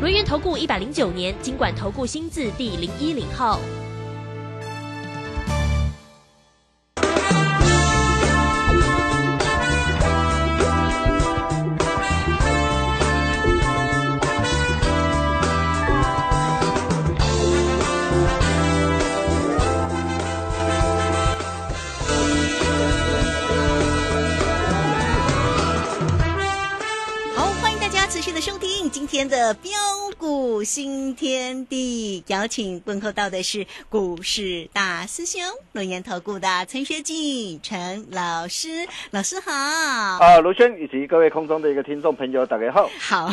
轮源投顾一百零九年经管投顾新字第零一零号。好，欢迎大家持续的收听今天的标股新天地，邀请问候到的是股市大师兄龙岩投顾的陈学进陈老师，老师好。啊，卢轩以及各位空中的一个听众朋友，大家好。好，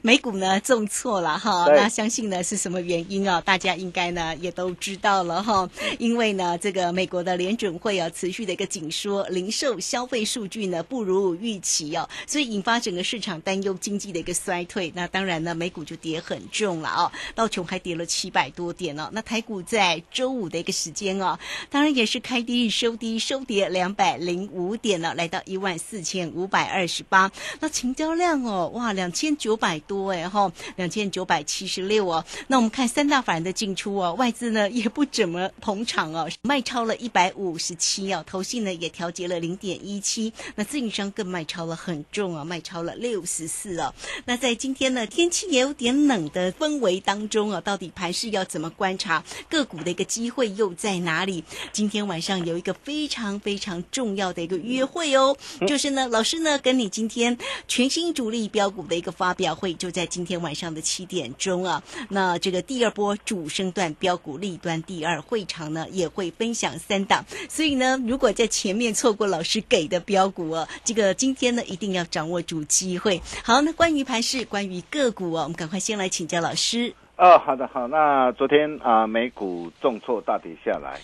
美股呢重挫了哈，那相信呢是什么原因啊？大家应该呢也都知道了哈，因为呢这个美国的联准会啊持续的一个紧缩，零售消费数据呢不如预期哦，所以引发整个市场担忧经济的一个衰退。那当然呢，美股就跌很重了哦，道琼还跌了七百多点哦。那台股在周五的一个时间哦，当然也是开低收低，收跌两百零五点了，来到一万四千五百二十八。那成交量哦，哇，两千九百多哎哈，两千九百七十六哦。那我们看三大法人的进出哦，外资呢也不怎么捧场哦，卖超了一百五十七哦，投信呢也调节了零点一七，那自营商更卖超了很重啊，卖超了六十四哦。那在今天呢，天气也有点冷的氛围当中啊，到底盘势要怎么观察个股的一个机会又在哪里？今天晚上有一个非常非常重要的一个约会哦，就是呢，老师呢跟你今天全新主力标股的一个发表会，就在今天晚上的七点钟啊。那这个第二波主升段标股立端第二会场呢，也会分享三档，所以呢，如果在前面错过老师给的标股哦，这个今天呢一定要掌握住机会。好，那关于盘势，关于个股哦，我们赶快先来请教老师。哦，好的，好。那昨天啊、美股重挫大跌下来，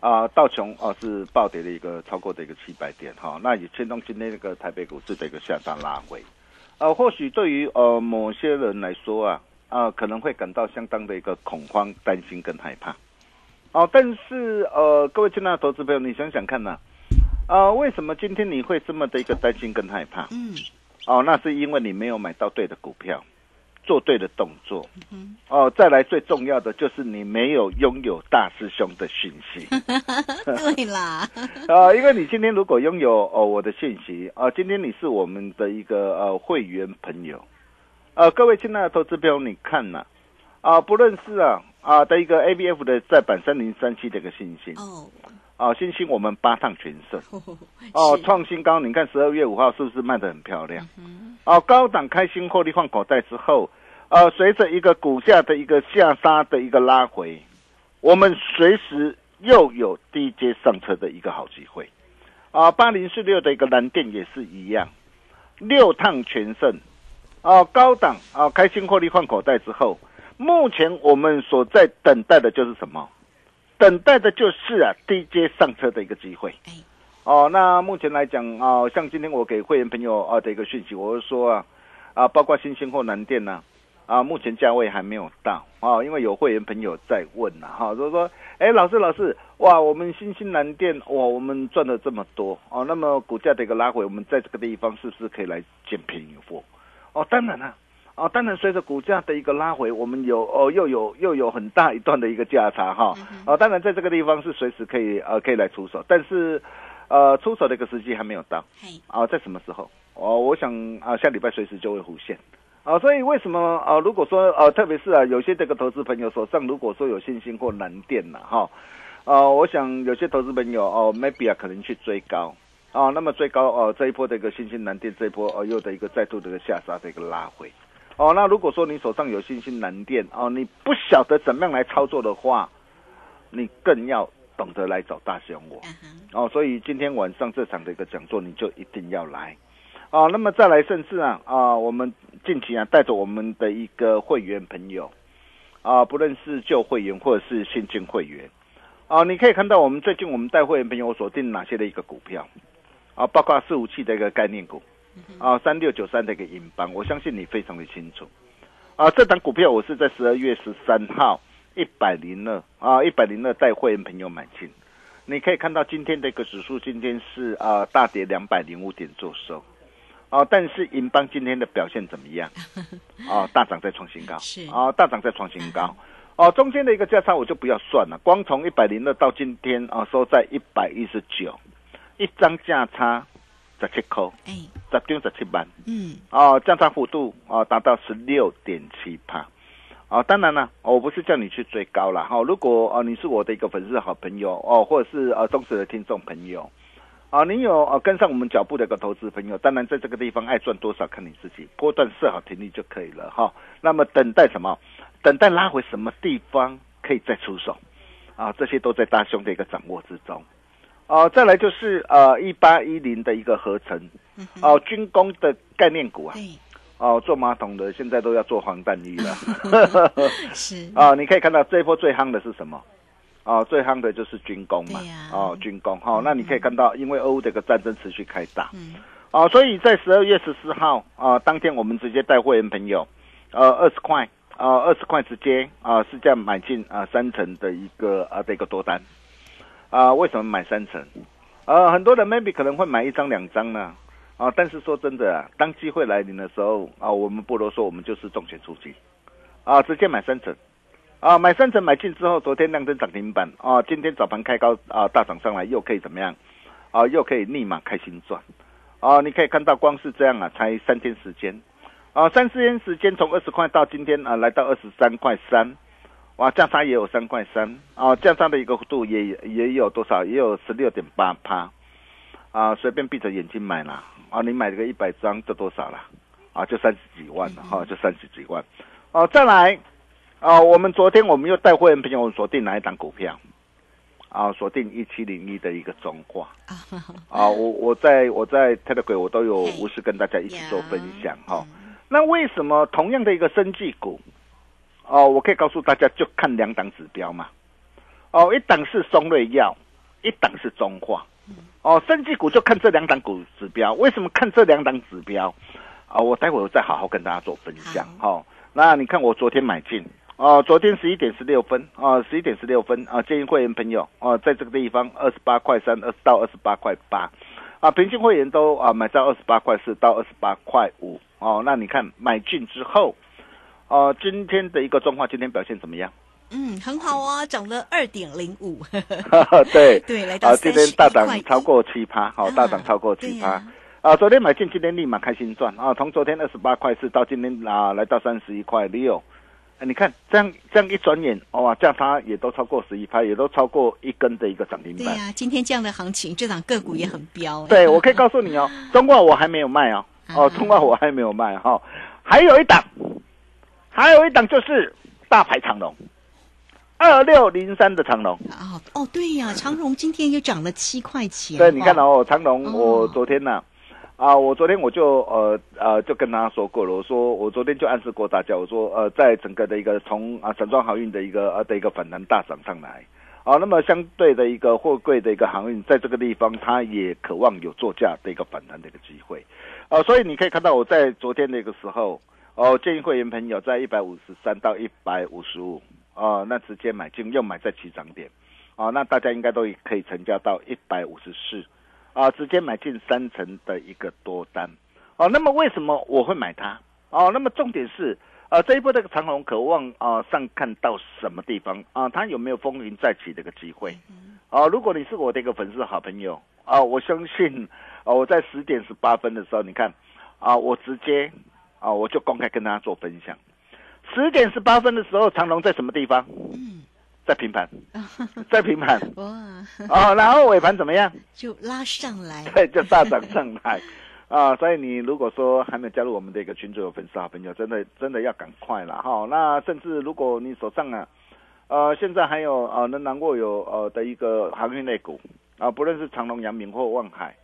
啊、道琼哦、是暴跌的一个超过的一个七百点哈、那也牵动今天那个台北股市的一个向上拉回。呃，或许对于呃某些人来说啊，啊、可能会感到相当的一个恐慌、担心跟害怕。哦，但是呃，各位亲爱的投资朋友，你想想看呐、呃，为什么今天你会这么的一个担心跟害怕？嗯哦，那是因为你没有买到对的股票，做对的动作。哦，再来最重要的就是你没有拥有大师兄的讯息。对啦，啊、因为你今天如果拥有哦我的信息啊、今天你是我们的一个呃会员朋友，呃，各位亲爱的投资朋友，你看呐、啊，不论是啊啊的一个 A B F 的在版三零三七的一个信心哦，啊，信心我们八趟全胜。哦，是创新高，你看十二月五号是不是卖的很漂亮？哦，高档开新获利换口袋之后，呃，随着一个股价的一个下杀的一个拉回，我们随时又有低阶上车的一个好机会。啊，八零四六的一个蓝电也是一样，六趟全胜。啊，高档啊开新获利换口袋之后，目前我们所在等待的就是什么？等待的就是啊低阶上车的一个机会。哎，哦，那目前来讲啊、像今天我给会员朋友啊的一个讯息，我是说啊，啊，包括新兴或南电呢、啊，目前价位还没有到啊，因为有会员朋友在问呐、哈，就是说，哎，老师老师，哇，我们新兴南电哇，我们赚了这么多哦，那么股价的一个拉回，我们在这个地方是不是可以来捡便宜货？哦，当然了、哦，当然，随着股价的一个拉回，我们有哦，又有又有很大一段的一个价差哈。哦，当然，在这个地方是随时可以呃可以来出手，但是呃出手的一个时机还没有到嘿，啊，在什么时候？哦，我想啊，下礼拜随时就会浮现。啊，所以为什么啊？如果说呃，特别是啊，有些这个投资朋友手上如果说有信心或难电了哈，呃，我想有些投资朋友哦，maybe 啊可能去追高啊，那么追高哦、这一波的一个信心难电这一波哦又的一个再度的一个下杀的一个拉回哦，那如果说你手上有信心难电哦，你不晓得怎么样来操作的话，你更要懂得来找大熊我。哦，所以今天晚上这场的一个讲座，你就一定要来。哦，那么再来，甚至啊啊，我们近期啊带着我们的一个会员朋友，啊，不论是旧会员或者是新进会员，啊，你可以看到我们最近我们带会员朋友锁定哪些的一个股票，啊，包括四五七的一个概念股，啊，三六九三的一个银邦，我相信你非常的清楚，啊，这档股票我是在十二月十三号一百零二啊，一百零二带会员朋友买进，你可以看到今天的一个指数今天是啊大跌两百零五点做收。哦，但是银邦今天的表现怎么样？哦，大涨在创新高，是。哦，大涨在创新高。哦，中间的一个价差我就不要算了，光从一百零二到今天啊，收在一百一十九，一张价差十七块，哎，十张十七万，嗯，哦，价差幅度啊达到十六点七帕。啊，当然了，我不是叫你去追高了哈。如果啊你是我的一个粉丝好朋友哦，或者是呃忠实的听众朋友。啊，你有呃跟上我们脚步的一个投资朋友，当然在这个地方爱赚多少看你自己，波段设好停利就可以了哈。那么等待什么？等待拉回什么地方可以再出手？啊，这些都在大兄的一个掌握之中。哦，再来就是呃一八一零的一个合成，哦军工的概念股啊，哦做马桶的现在都要做防弹衣了，是。啊，你可以看到这一波最夯的是什么？哦，最夯的就是军工嘛，呀。哦，军工。哈、那你可以看到，因为俄乌这个战争持续开打，嗯。哦，所以在十二月十四号啊、当天我们直接带会员朋友，呃，二十块，啊，二十块直接啊、是这样买进啊、三成的一个啊的一个多单，啊、为什么买三成？呃，很多人 maybe 可能会买一张两张呢，啊，但是说真的啊，当机会来临的时候啊，我们不如说，我们就是重拳出击，啊，直接买三成。啊，买三成买进之后，昨天亮灯涨停板啊，今天早盘开高啊，大涨上来又可以怎么样？啊，又可以立马开心赚。啊，你可以看到光是这样啊，才三天时间，啊，三四天时间从二十块到今天啊，来到二十三块三，哇，价差也有三块三，啊，价差的一个幅度也也有多少？也有十六点八趴，啊，随便闭着眼睛买啦，啊，你买这个一百张就多少了？啊，就三十几万了哈、就三十几万。哦、再来。啊，我们昨天我们又带会员朋友锁定哪一档股票？啊，锁定一七零一的一个中化。啊，我我在我在 Telegram 我都有无私跟大家一起做分享哈、那为什么同样的一个生技股，哦，我可以告诉大家，就看两档指标嘛。哦，一档是松瑞药，一档是中化。哦，生技股就看这两档股指标。为什么看这两档指标？啊，我待会儿再好好跟大家做分享哈、哦。那你看我昨天买进。哦，昨天十一点十六分啊，十一点十六分啊，建议会员朋友啊，在这个地方二十八块三，二十到二十八块八，啊，平均会员都啊买在二十八块四到二十八块五哦。那你看买进之后，哦、今天的一个状况今天表现怎么样？嗯，很好啊，涨了二点零五，对 对，来到啊，今天大涨超过七趴，好、大涨超过七趴。啊啊，昨天买进，今天立马开心赚啊！从昨天二十八块四到今天啊，来到三十一块六。哎，你看这样这样一转眼，哇，价差也都超过十一拍，也都超过一根的一个涨停板。对呀、今天这样的行情，这档个股也很彪、哎对，我可以告诉你哦，中化我还没有卖哦，哦，啊中化我还没有卖哈、还有一档，还有一档就是大牌长龙，二六零三的长龙。哦哦，对呀、长荣今天又涨了七块钱，对，你看哦，哦，长龙，哦。我昨天呢、啊，我昨天我就呃呃就跟大家说过了，我说我昨天就暗示过大家，我说呃在整个的一个从啊散装航运的一个呃的一个反弹大涨上来，啊，那么相对的一个货柜的一个航运，在这个地方它也渴望有作价的一个反弹的一个机会，啊，所以你可以看到我在昨天那个时候，哦、建议会员朋友在一百五十三到一百五十五，哦，那直接买进，又买在起涨点，哦，那大家应该都可以成交到一百五十四。啊，直接买进三成的一个多单，哦，那么为什么我会买它？哦，那么重点是，呃，这一波这个长虹渴望啊、上看到什么地方啊？它有没有风云再起的一个机会？哦，如果你是我的一个粉丝好朋友啊，我相信，啊，我在十点十八分的时候，你看，啊，我直接啊，我就公开跟大家做分享。十点十八分的时候，长隆在什么地方？嗯在平盘，在平盘。哇，哦，然后尾盘怎么样？就拉上来，对，就大涨上来啊！所以你如果说还没有加入我们的一个群组的粉丝好朋友，真的真的要赶快了哈。那甚至如果你手上啊，呃，现在还有呃能难过有呃的一个航运类股啊，不论是长隆、阳明或望海。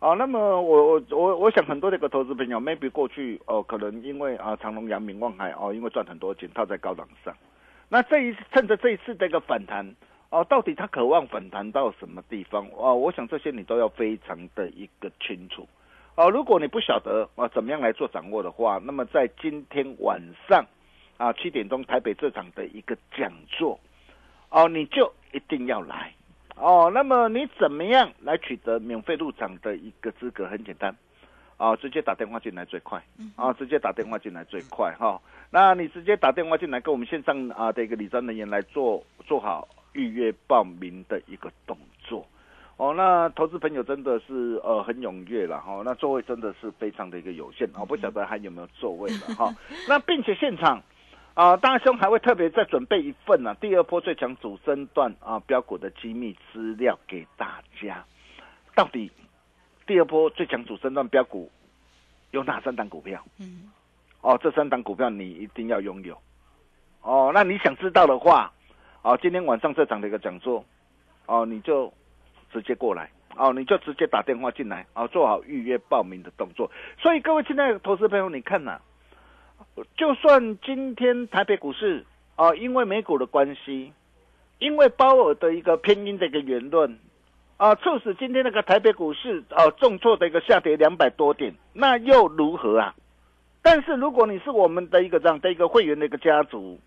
啊，那么我我我我想很多的一个投资朋友，maybe 过去哦、可能因为啊长隆、阳明、望海哦，因为赚很多钱套在高档上，那这一次趁着这一次的一个反弹哦，到底它渴望反弹到什么地方哦？我想这些你都要非常的一个清楚哦。如果你不晓得啊怎么样来做掌握的话，那么在今天晚上啊七点钟台北这场的一个讲座哦，你就一定要来哦。那么你怎么样来取得免费入场的一个资格？很简单。啊，直接打电话进来最快，啊，直接打电话进来最快哈。那你直接打电话进来，跟我们线上啊的一个理专人员来做做好预约报名的一个动作。哦，那投资朋友真的是呃很踊跃了哈，那座位真的是非常的一个有限我不晓得还有没有座位了哈。那并且现场啊，大兄还会特别再准备一份呢，第二波最强主升段啊标股的机密资料给大家，到底。第二波最强主升段标股有哪三档股票？嗯，哦，这三档股票你一定要拥有。哦，那你想知道的话，哦，今天晚上这场的一个讲座，哦，你就直接过来，哦，你就直接打电话进来，哦，做好预约报名的动作。所以各位亲爱的投资朋友，你看呐，就算今天台北股市，哦，因为美股的关系，因为鲍尔的一个偏鹰的一个言论。啊，促使今天那个台北股市啊重挫的一个下跌两百多点，那又如何啊？但是如果你是我们的一个这样的一个会员的一个家族，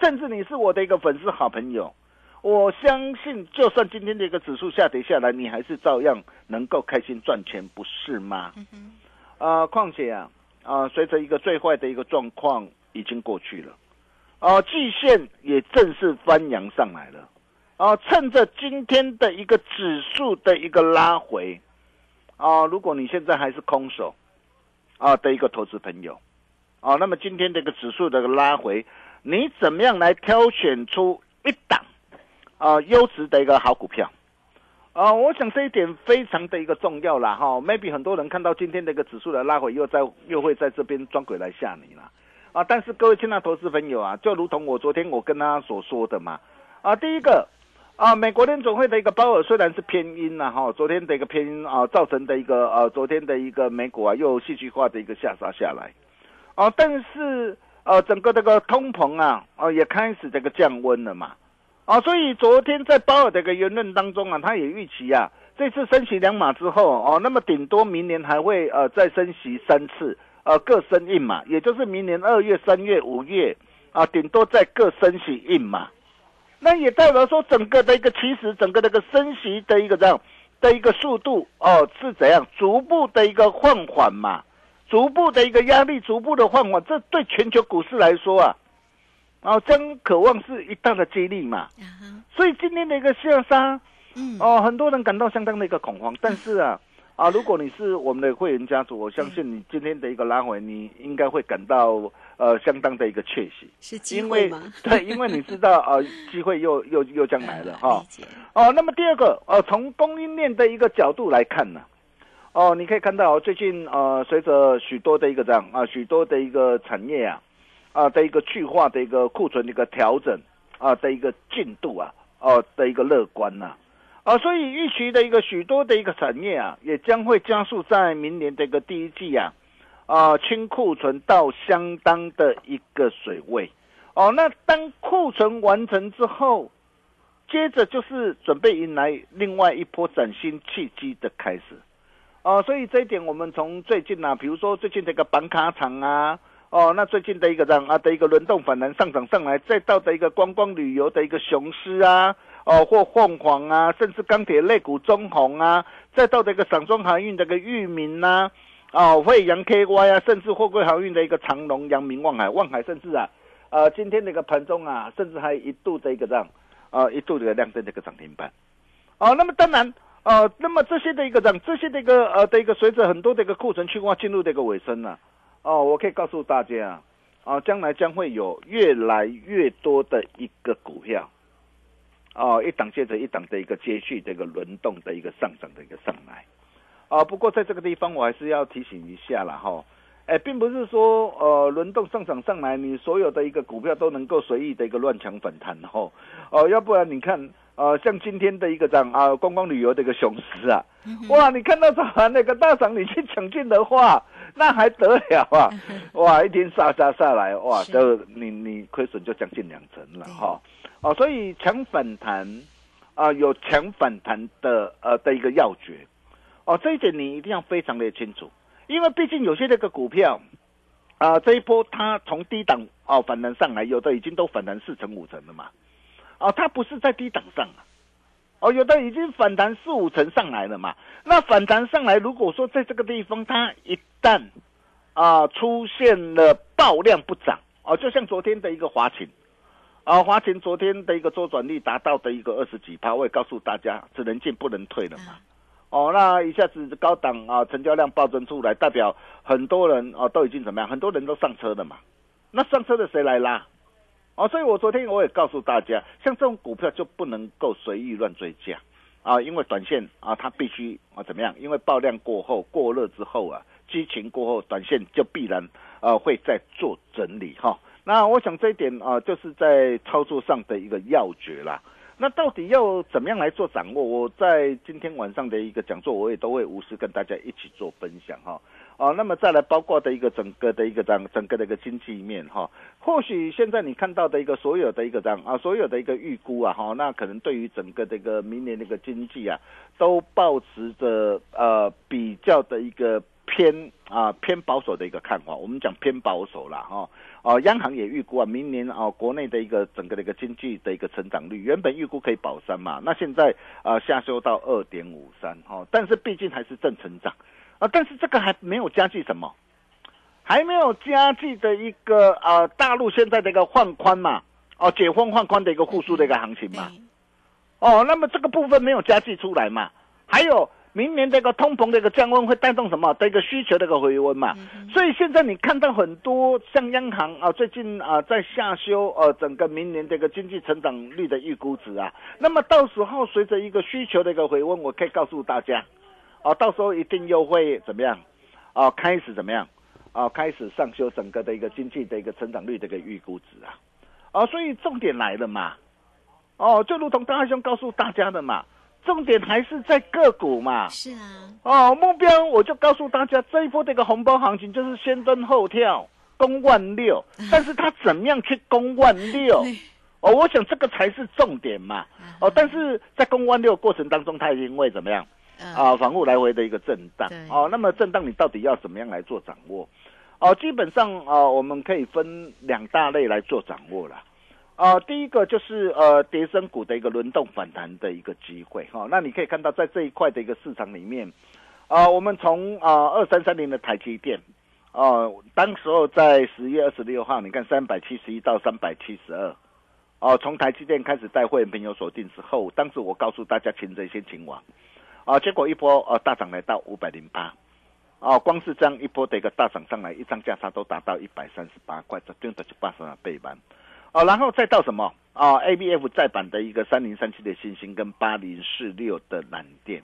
甚至你是我的一个粉丝好朋友，我相信就算今天的一个指数下跌下来，你还是照样能够开心赚钱，不是吗？啊，况且啊啊，随着一个最坏的一个状况已经过去了，啊，季线也正式翻扬上来了。啊，趁着今天的一个指数的一个拉回，啊，如果你现在还是空手，啊的一个投资朋友，啊，那么今天这个指数的拉回，你怎么样来挑选出一档啊优质的一个好股票？啊，我想这一点非常的一个重要啦，哈，maybe 很多人看到今天这个指数的拉回，又在又会在这边装鬼来吓你了，啊，但是各位亲爱的投资朋友啊，就如同我昨天我跟他所说的嘛，啊，第一个。啊，美国联总会的一个鲍尔虽然是偏阴了，哈，昨天的一个偏阴啊，造成的一个呃，昨天的一个美股啊，又戏剧化的一个下杀下来，啊，但是呃，整个这个通膨啊，啊，也开始这个降温了嘛，啊，所以昨天在鲍尔的一个言论当中啊，他也预期啊，这次升息两码之后哦，那么顶多明年还会呃再升息三次，呃，各升一码，也就是明年二月、三月、五月啊，顶多再各升息一码。那也代表说，整个的一个其实整个那个升息的一个这样的一个速度哦是怎样逐步的一个放缓嘛，逐步的一个压力逐步的放缓，这对全球股市来说啊，哦将渴望是一大的激励嘛。所以今天的一个下杀，嗯哦很多人感到相当的一个恐慌，但是啊啊如果你是我们的会员家族，我相信你今天的一个拉回，你应该会感到。呃，相当的一个确信，是机会吗？对，因为你知道，呃，机会又又又将来了 哈。哦，那么第二个，呃，从供应链的一个角度来看呢，哦，你可以看到最近呃，随着许多的一个这样啊，许多的一个产业啊，啊的一个去化的一个库存的一个调整啊的一个进度啊，哦的一个乐观呐，啊，所以预期的一个许多的一个产业啊，也将会加速在明年的一个第一季啊。啊，清库存到相当的一个水位，哦，那当库存完成之后，接着就是准备迎来另外一波崭新契机的开始，哦，所以这一点我们从最近啊，比如说最近这个板卡厂啊，哦，那最近的一个这样啊的一个轮动反弹上涨上来，再到的一个观光旅游的一个雄狮啊，哦，或凤凰啊，甚至钢铁类股中红啊，再到这个散装航运这个裕民呐。哦，惠阳 KY 啊，甚至货柜航运的一个长龙、阳明、望海、望海，甚至啊，呃，今天那个盘中啊，甚至还一度的一个这样，啊，一度的亮灯的一个涨停板。哦，那么当然，呃，那么这些的一个这样，这些的一个呃的一个随着很多的一个库存去化进入的一个尾声呢，哦，我可以告诉大家啊，啊，将来将会有越来越多的一个股票，哦，一档接着一档的一个接续的一个轮动的一个上涨的一个上来。啊，不过在这个地方我还是要提醒一下了哈，哎，并不是说呃轮动上涨上来，你所有的一个股票都能够随意的一个乱抢反弹哈，哦，要不然你看呃，像今天的一个涨啊，观光旅游的一个雄狮啊，哇，你看到早盘那个大涨，你去抢进的话，那还得了啊？哇，一天杀杀下来，哇，就你你亏损就将近两成了哈。哦，所以抢反弹啊，有抢反弹的呃的一个要诀哦，这一点你一定要非常的清楚，因为毕竟有些那个股票啊，这一波它从低档哦反弹上来，有的已经都反弹四成五成了嘛。哦，它不是在低档上啊，哦，有的已经反弹四五成上来了嘛。那反弹上来，如果说在这个地方它一旦啊出现了爆量不涨，哦，就像昨天的一个华勤，啊，华勤昨天的一个周转率达到的一个二十几趴，我也告诉大家，只能进不能退了嘛。哦，那一下子高档啊成交量暴增出来，代表很多人啊都已经怎么样？很多人都上车了嘛。那上车的谁来拉？哦，所以我昨天我也告诉大家，像这种股票就不能够随意乱追价，啊，因为短线啊它必须啊怎么样？因为爆量过后过热之后啊，激情过后，短线就必然呃会再做整理哈。那我想这一点啊，就是在操作上的一个要诀啦。那到底要怎么样来做掌握？我在今天晚上的一个讲座，我也都会无私跟大家一起做分享哈。那么再来包括的一个整个的一个这样整个的一个经济面哈，或许现在你看到的一个所有的一个这样啊，所有的一个预估啊哈，那可能对于整个这个明年的一个经济啊，都保持着呃比较的一个偏啊偏保守的一个看法。我们讲偏保守了哈，哦，央行也预估啊，明年啊国内的一个整个的一个经济的一个成长率，原本预估可以保三嘛，那现在啊下修到二点五三哈，但是毕竟还是正成长。啊，但是这个还没有加计什么，还没有加计的一个呃，大陆现在的一个放宽嘛，哦，解封放宽的一个复苏的一个行情嘛，哦，那么这个部分没有加计出来嘛，还有明年这个通膨的一个降温会带动什么的一个需求的一个回温嘛，所以现在你看到很多像央行啊，最近啊在下修呃整个明年这个经济成长率的预估值啊，那么到时候随着一个需求的一个回温，我可以告诉大家。哦，到时候一定又会怎么样？哦，开始怎么样？哦，开始上修整个的一个经济的一个成长率的一个预估值啊！哦，所以重点来了嘛！哦，就如同大兄告诉大家的嘛，重点还是在个股嘛。是啊。哦，目标我就告诉大家，这一波的一个红包行情就是先蹲后跳，攻万六。但是它怎么样去攻万六？哦，我想这个才是重点嘛。哦，但是在攻万六过程当中，它因为怎么样？啊，防护来回的一个震荡，哦，那么震荡你到底要怎么样来做掌握？哦，基本上啊，我们可以分两大类来做掌握了。啊，第一个就是呃，跌升股的一个轮动反弹的一个机会哈。那你可以看到在这一块的一个市场里面，啊，我们从啊二三三零的台积电，哦，当时候在十月二十六号，你看三百七十一到三百七十二，哦，从台积电开始带会员朋友锁定之后，当时我告诉大家，擒贼先擒王。啊，结果一波呃大涨来到五百零八，啊，光是这样一波的一个大涨上来，一张价差都达到一百三十八块，这真的就八十万倍班，哦，然后再到什么啊？A B F 再版的一个三零三七的星星跟八零四六的蓝电，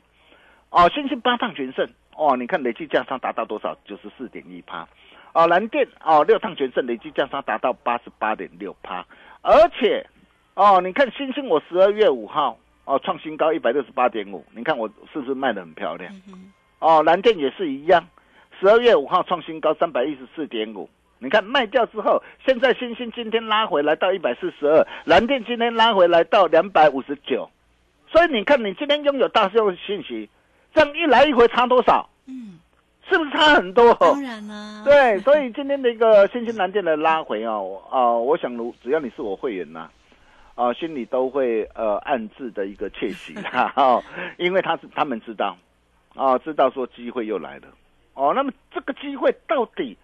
哦，星星八趟全胜，哦，你看累计价差达到多少？九十四点一趴，哦，蓝电哦六趟全胜，累计价差达到八十八点六趴，而且哦，你看星星我十二月五号。哦，创新高一百六十八点五，你看我是不是卖的很漂亮？哦，蓝电也是一样，十二月五号创新高三百一十四点五，你看卖掉之后，现在星星今天拉回来到一百四十二，蓝电今天拉回来到两百五十九，所以你看你今天拥有大量信息，这样一来一回差多少？嗯，是不是差很多？当然啦。对，所以 今天的一个星星蓝电的拉回哦，啊，我想如只要你是我会员呐。啊，心里都会呃暗自的一个窃喜哈，因为他是他们知道，啊，知道说机会又来了，哦，那么这个机会到底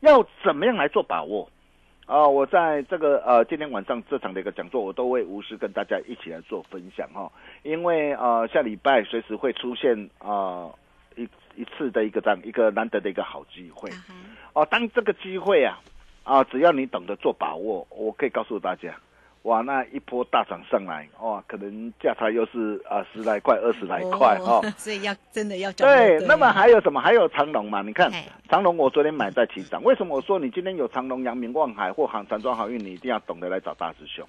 要怎么样来做把握？啊，我在这个呃今天晚上这场的一个讲座，我都会无私跟大家一起来做分享哈，因为呃下礼拜随时会出现啊一一次的一个这样一个难得的一个好机会，哦，当这个机会啊啊只要你懂得做把握，我可以告诉大家。哇，那一波大涨上来，哇，可能价差又是啊十来块、二十来块哦，所以要真的要对。那么还有什么？还有长隆嘛？你看长隆，我昨天买在起涨。为什么我说你今天有长隆、阳明、望海或航、长庄好运，你一定要懂得来找大师兄？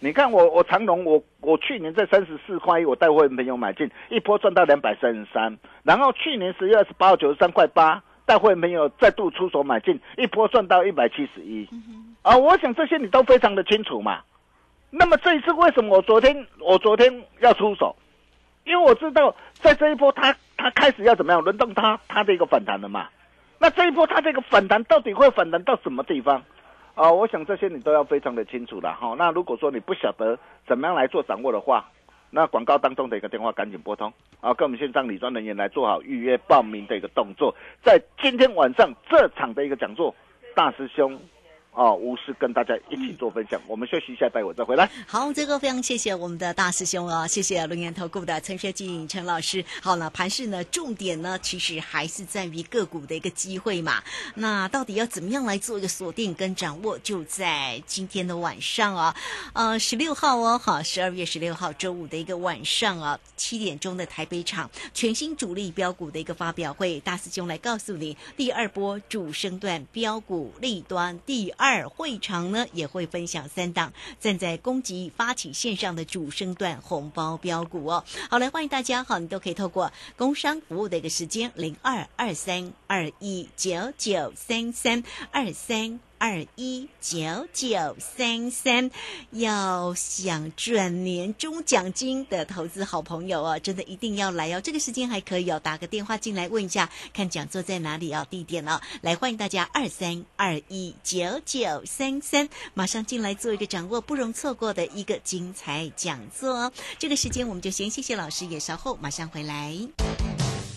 你看我我长隆我我去年在三十四块一，我带会员朋友买进，一波赚到两百三十三，然后去年十月二十八号九十三块八，带会员朋友再度出手买进，一波赚到一百七十一，啊，我想这些你都非常的清楚嘛。那么这一次为什么我昨天我昨天要出手？因为我知道在这一波它它开始要怎么样轮动它它的一个反弹了嘛。那这一波它这个反弹到底会反弹到什么地方？啊，我想这些你都要非常的清楚了哈。那如果说你不晓得怎么样来做掌握的话，那广告当中的一个电话赶紧拨通啊，跟我们线上理专人员来做好预约报名的一个动作。在今天晚上这场的一个讲座，大师兄。哦，无私跟大家一起做分享。我们休息一下，待会再回来。好，这个非常谢谢我们的大师兄哦，谢谢龙岩投顾的陈学进陈老师。好了，盘市呢，重点呢，其实还是在于个股的一个机会嘛。那到底要怎么样来做一个锁定跟掌握？就在今天的晚上啊，呃，十六号哦，好，十二月十六号周五的一个晚上啊，七点钟的台北场全新主力标股的一个发表会，大师兄来告诉你第二波主升段标股立端第二。二会场呢也会分享三档站在攻击发起线上的主升段红包标股哦。好，来欢迎大家，好，你都可以透过工商服务的一个时间零二二三二一九九三三二三。二一九九三三，要想赚年终奖金的投资好朋友哦，真的一定要来哦！这个时间还可以哦，打个电话进来问一下，看讲座在哪里哦，地点哦，来欢迎大家二三二一九九三三，马上进来做一个掌握，不容错过的一个精彩讲座哦。这个时间我们就先谢谢老师，也稍后马上回来。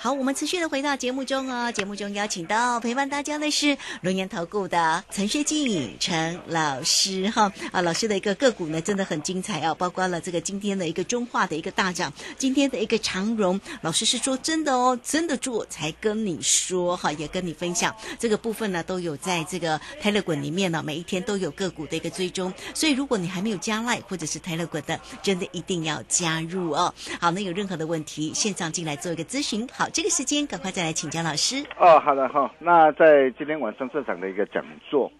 好，我们持续的回到节目中哦。节目中邀请到陪伴大家的是龙岩投顾的陈学静陈老师哈啊，老师的一个个股呢真的很精彩哦，包括了这个今天的一个中化的一个大涨，今天的一个长荣，老师是说真的哦，真的做才跟你说哈，也跟你分享这个部分呢都有在这个泰勒滚里面呢，每一天都有个股的一个追踪，所以如果你还没有加赖或者是泰勒滚的，真的一定要加入哦。好，那有任何的问题，线上进来做一个咨询好。这个时间，赶快再来请教老师。哦，好的哈。那在今天晚上这场的一个讲座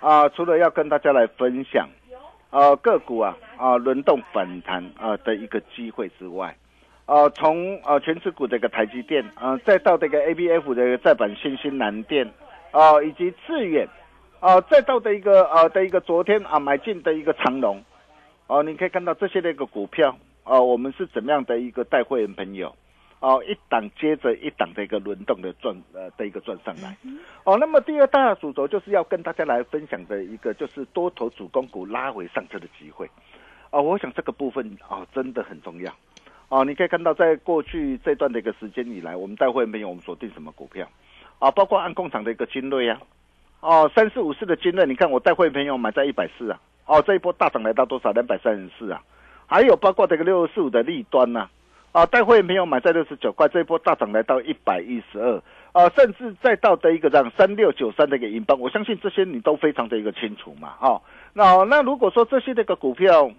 啊，除了要跟大家来分享啊个股啊啊轮动反弹啊的一个机会之外，啊从啊全持股的一个台积电啊，再到这个 A B F 的再版新兴南电啊，以及致远啊，再到的一个啊的一个昨天啊买进的一个长龙哦，你可以看到这些的一个股票啊，我们是怎么样的一个带会员朋友。哦，一档接着一档的一个轮动的转呃的一个转上来，哦，那么第二大主轴就是要跟大家来分享的一个就是多头主攻股拉回上车的机会，哦，我想这个部分哦真的很重要，哦，你可以看到在过去这段的一个时间以来，我们带会没有我们锁定什么股票，啊，包括按工厂的一个精锐啊，哦，三四五四的精锐，你看我带会朋友买在一百四啊，哦，这一波大涨来到多少？两百三十四啊，还有包括这个六十四五的利端呐。啊，带会员朋友买在六十九块，这一波大涨来到一百一十二，啊，甚至再到的一个这样三六九三的一个银邦，我相信这些你都非常的一个清楚嘛，哈。那那如果说这些这个股票，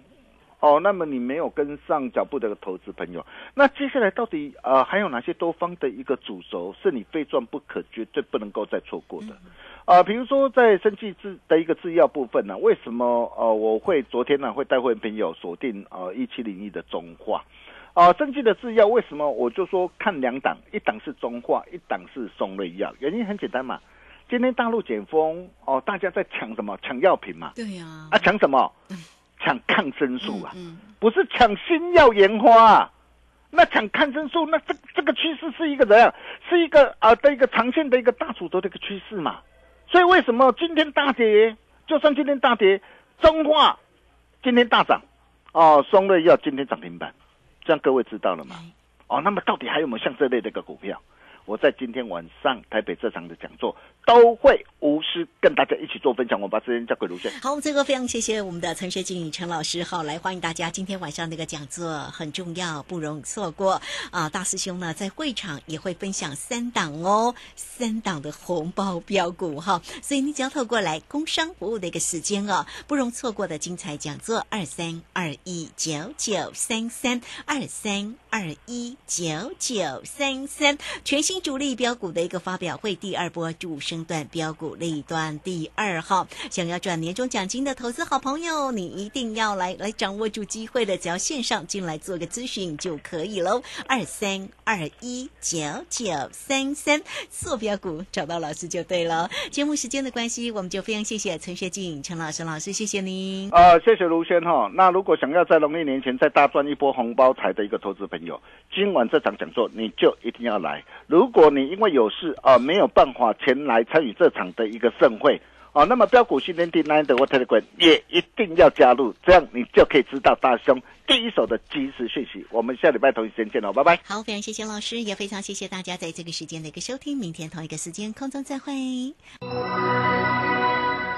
哦，那么你没有跟上脚步的投资朋友，那接下来到底啊还有哪些多方的一个主轴是你非赚不可、绝对不能够再错过的？啊，比如说在生技制的一个制药部分呢，为什么呃我会昨天呢会带会朋友锁定呃一七零一的中化？哦，生技的制药为什么我就说看两档，一档是中化，一档是松瑞药，原因很简单嘛。今天大陆解封，哦，大家在抢什么？抢药品嘛。对呀。啊，抢什么？抢抗生素啊，嗯，不是抢新药研发啊。那抢抗生素，那这这个趋势是一个怎样？是一个啊的一个长线的一个大主轴的一个趋势嘛。所以为什么今天大跌？就算今天大跌，中化今天大涨，哦，松瑞药今天涨停板，这样各位知道了吗？哦，那么到底还有没有像这类的一个股票？我在今天晚上台北这场的讲座都会无私跟大家一起做分享。我把时间交给卢轩。好，这个非常谢谢我们的陈学静陈老师。好，来欢迎大家今天晚上那个讲座很重要，不容错过啊！大师兄呢在会场也会分享三档哦，三档的红包标股哈，所以你只要透过来工商服务的一个时间哦，不容错过的精彩讲座二三二一九九三三二三二一九九三三全新。新主力标股的一个发表会，第二波主升段标股一段第二号，想要赚年终奖金的投资好朋友，你一定要来来掌握住机会的，只要线上进来做个咨询就可以喽。二三二一九九三三，做标股找到老师就对了。节目时间的关系，我们就非常谢谢陈学静陈老师老师，谢谢您。呃，谢谢卢先哈。那如果想要在农历年前再大赚一波红包财的一个投资朋友，今晚这场讲座你就一定要来。如如果你因为有事啊没有办法前来参与这场的一个盛会啊，那么标股训练地 Nine 的 Telegram 也一定要加入，这样你就可以知道大兄第一手的即时讯息。我们下礼拜同一时间见喽，拜拜。好，非常谢谢老师，也非常谢谢大家在这个时间的一个收听，明天同一个时间空中再会。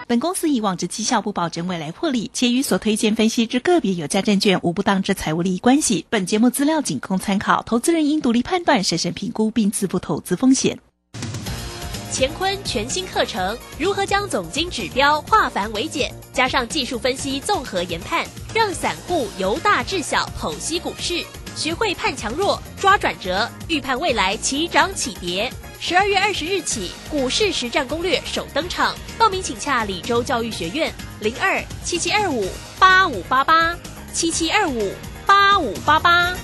本公司以往之绩效不保证未来获利，且与所推荐分析之个别有价证券无不当之财务利益关系。本节目资料仅供参考，投资人应独立判断、审慎评估并自负投资风险。乾坤全新课程，如何将总经指标化繁为简，加上技术分析综合研判，让散户由大至小剖析股市，学会判强弱、抓转折，预判未来起涨起跌。十二月二十日起，股市实战攻略首登场，报名请洽李州教育学院零二七七二五八五八八七七二五八五八八。